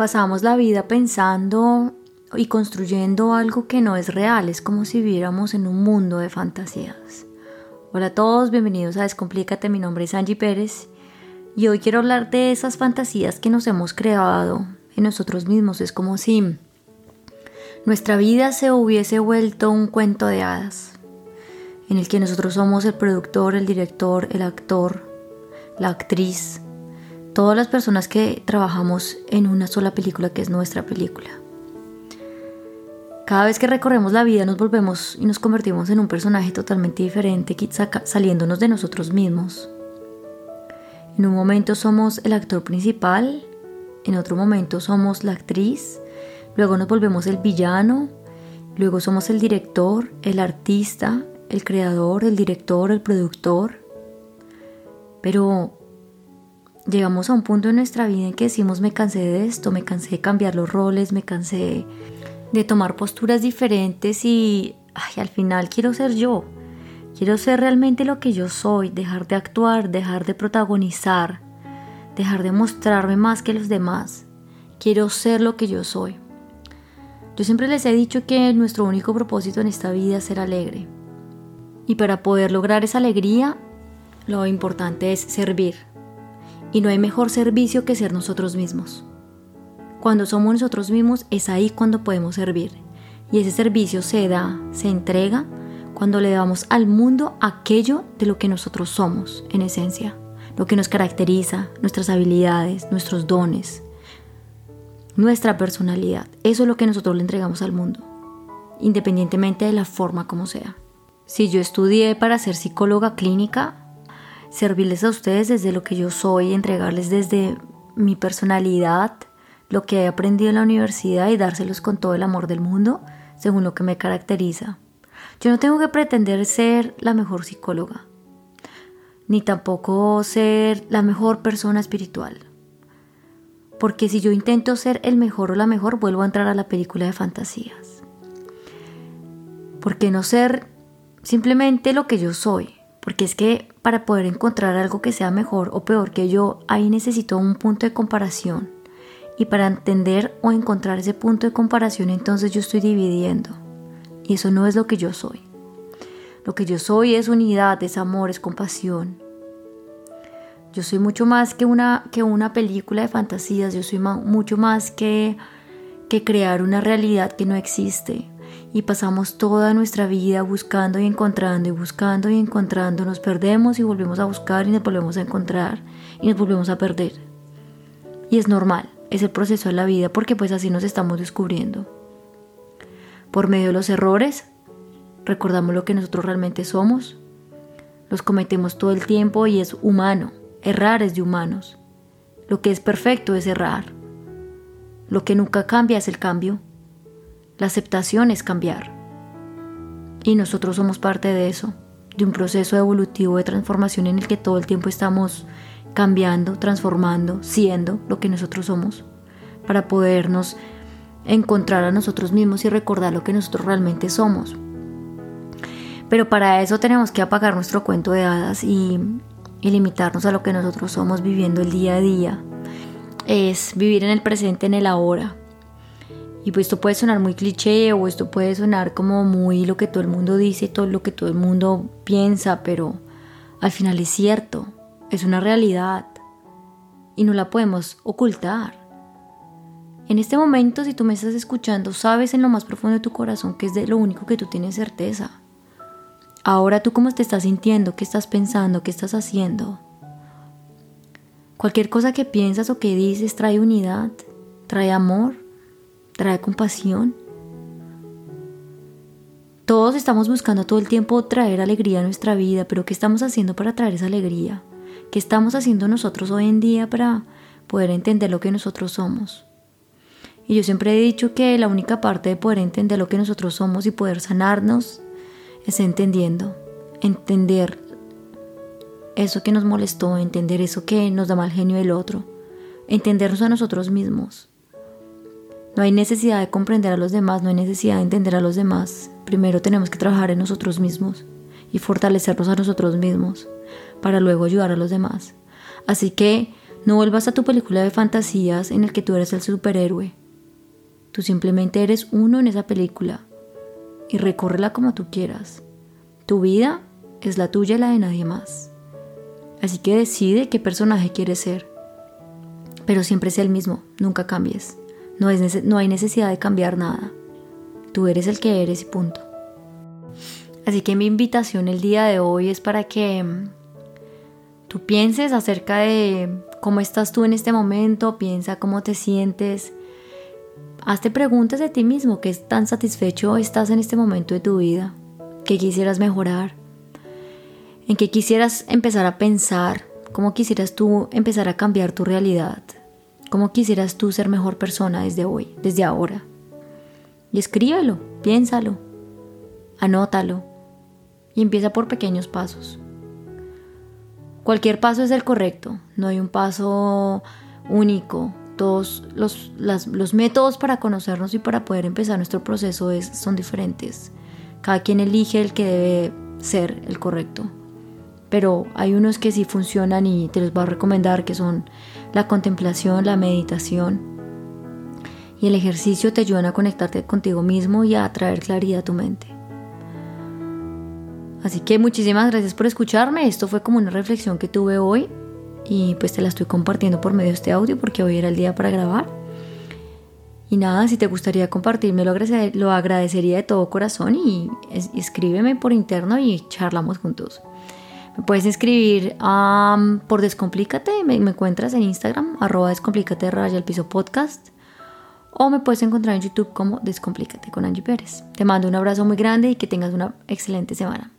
pasamos la vida pensando y construyendo algo que no es real, es como si viviéramos en un mundo de fantasías. Hola a todos, bienvenidos a Descomplícate, mi nombre es Angie Pérez y hoy quiero hablar de esas fantasías que nos hemos creado en nosotros mismos. Es como si nuestra vida se hubiese vuelto un cuento de hadas, en el que nosotros somos el productor, el director, el actor, la actriz, todas las personas que trabajamos en una sola película que es nuestra película. Cada vez que recorremos la vida nos volvemos y nos convertimos en un personaje totalmente diferente, saliéndonos de nosotros mismos. En un momento somos el actor principal, en otro momento somos la actriz, luego nos volvemos el villano, luego somos el director, el artista, el creador, el director, el productor. Pero llegamos a un punto en nuestra vida en que decimos me cansé de esto, me cansé de cambiar los roles, me cansé de tomar posturas diferentes y al final quiero ser yo. Quiero ser realmente lo que yo soy, dejar de actuar, dejar de protagonizar, dejar de mostrarme más que los demás. Quiero ser lo que yo soy. Yo siempre les he dicho que nuestro único propósito en esta vida es ser alegre. Y para poder lograr esa alegría, lo importante es servir. Y no hay mejor servicio que ser nosotros mismos. Cuando somos nosotros mismos es ahí cuando podemos servir. Y ese servicio se da, se entrega cuando le damos al mundo aquello de lo que nosotros somos en esencia, lo que nos caracteriza, nuestras habilidades, nuestros dones, nuestra personalidad. Eso es lo que nosotros le entregamos al mundo, independientemente de la forma como sea. Si yo estudié para ser psicóloga clínica, servirles a ustedes desde lo que yo soy, entregarles desde mi personalidad, lo que he aprendido en la universidad y dárselos con todo el amor del mundo, según lo que me caracteriza. Yo no tengo que pretender ser la mejor psicóloga, ni tampoco ser la mejor persona espiritual. Porque si yo intento ser el mejor o la mejor, vuelvo a entrar a la película de fantasías. ¿Por qué no ser simplemente lo que yo soy? Porque es que para poder encontrar algo que sea mejor o peor que yo, ahí necesito un punto de comparación y para entender o encontrar ese punto de comparación, entonces yo estoy dividiendo. Y eso no es lo que yo soy. Lo que yo soy es unidad, es amor, es compasión. Yo soy mucho más que una, que una película de fantasías, yo soy mucho más que, que crear una realidad que no existe. Y pasamos toda nuestra vida buscando y encontrando y buscando y encontrando. Nos perdemos y volvemos a buscar y nos volvemos a encontrar y nos volvemos a perder. Y es normal es el proceso de la vida porque pues así nos estamos descubriendo. Por medio de los errores, recordamos lo que nosotros realmente somos. Los cometemos todo el tiempo y es humano. Errar es de humanos. Lo que es perfecto es errar. Lo que nunca cambia es el cambio. La aceptación es cambiar. Y nosotros somos parte de eso, de un proceso evolutivo de transformación en el que todo el tiempo estamos cambiando, transformando, siendo lo que nosotros somos, para podernos encontrar a nosotros mismos y recordar lo que nosotros realmente somos. Pero para eso tenemos que apagar nuestro cuento de hadas y, limitarnos a lo que nosotros somos viviendo el día a día. Es vivir en el presente, en el ahora. Y pues esto puede sonar muy cliché o esto puede sonar como muy lo que todo el mundo dice, todo lo que todo el mundo piensa, pero al final es cierto es una realidad y no la podemos ocultar. En este momento, si tú me estás escuchando, sabes en lo más profundo de tu corazón que es de lo único que tú tienes certeza. Ahora tú cómo te estás sintiendo, qué estás pensando, qué estás haciendo. Cualquier cosa que piensas o que dices trae unidad, trae amor, trae compasión. Todos estamos buscando todo el tiempo traer alegría a nuestra vida, pero ¿qué estamos haciendo para traer esa alegría? ¿Qué estamos haciendo nosotros hoy en día para poder entender lo que nosotros somos? Y yo siempre he dicho que la única parte de poder entender lo que nosotros somos y poder sanarnos es entendiendo, entender eso que nos molestó, entender eso que nos da mal genio del otro, entendernos a nosotros mismos. No hay necesidad de comprender a los demás, no hay necesidad de entender a los demás. Primero tenemos que trabajar en nosotros mismos y fortalecernos a nosotros mismos para luego ayudar a los demás. Así que No vuelvas a tu película de fantasías en el que tú eres el superhéroe. Tú simplemente eres uno en esa película y recórrela como tú quieras. Tu vida es la tuya y la de nadie más. Así que decide qué personaje quieres ser. Pero siempre es el mismo, nunca cambies. No, hay necesidad de cambiar nada. Tú eres el que eres y punto. Así que mi invitación el día de hoy es para que mm, tú pienses acerca de cómo estás tú en este momento, piensa cómo te sientes. Hazte preguntas de ti mismo, qué tan satisfecho estás en este momento de tu vida, qué quisieras mejorar, en qué quisieras empezar a pensar, cómo quisieras tú empezar a cambiar tu realidad, cómo quisieras tú ser mejor persona desde hoy, desde ahora. Y escríbelo, piénsalo, anótalo y empieza por pequeños pasos. Cualquier paso es el correcto, no hay un paso único. Todos los, los métodos para conocernos y para poder empezar nuestro proceso es, son diferentes. Cada quien elige el que debe ser el correcto. Pero hay unos que sí funcionan y te los voy a recomendar, que son la contemplación, la meditación y el ejercicio te ayudan a conectarte contigo mismo y a traer claridad a tu mente. Así que muchísimas gracias por escucharme. Esto fue como una reflexión que tuve hoy y pues te la estoy compartiendo por medio de este audio porque hoy era el día para grabar. Y nada, si te gustaría compartirme, lo, agradecería de todo corazón y escríbeme por interno y charlamos juntos. Me puedes escribir por Descomplícate, me, encuentras en Instagram, arroba Descomplícate raya el piso podcast. O me puedes encontrar en YouTube como Descomplícate con Angie Pérez. Te mando un abrazo muy grande y que tengas una excelente semana.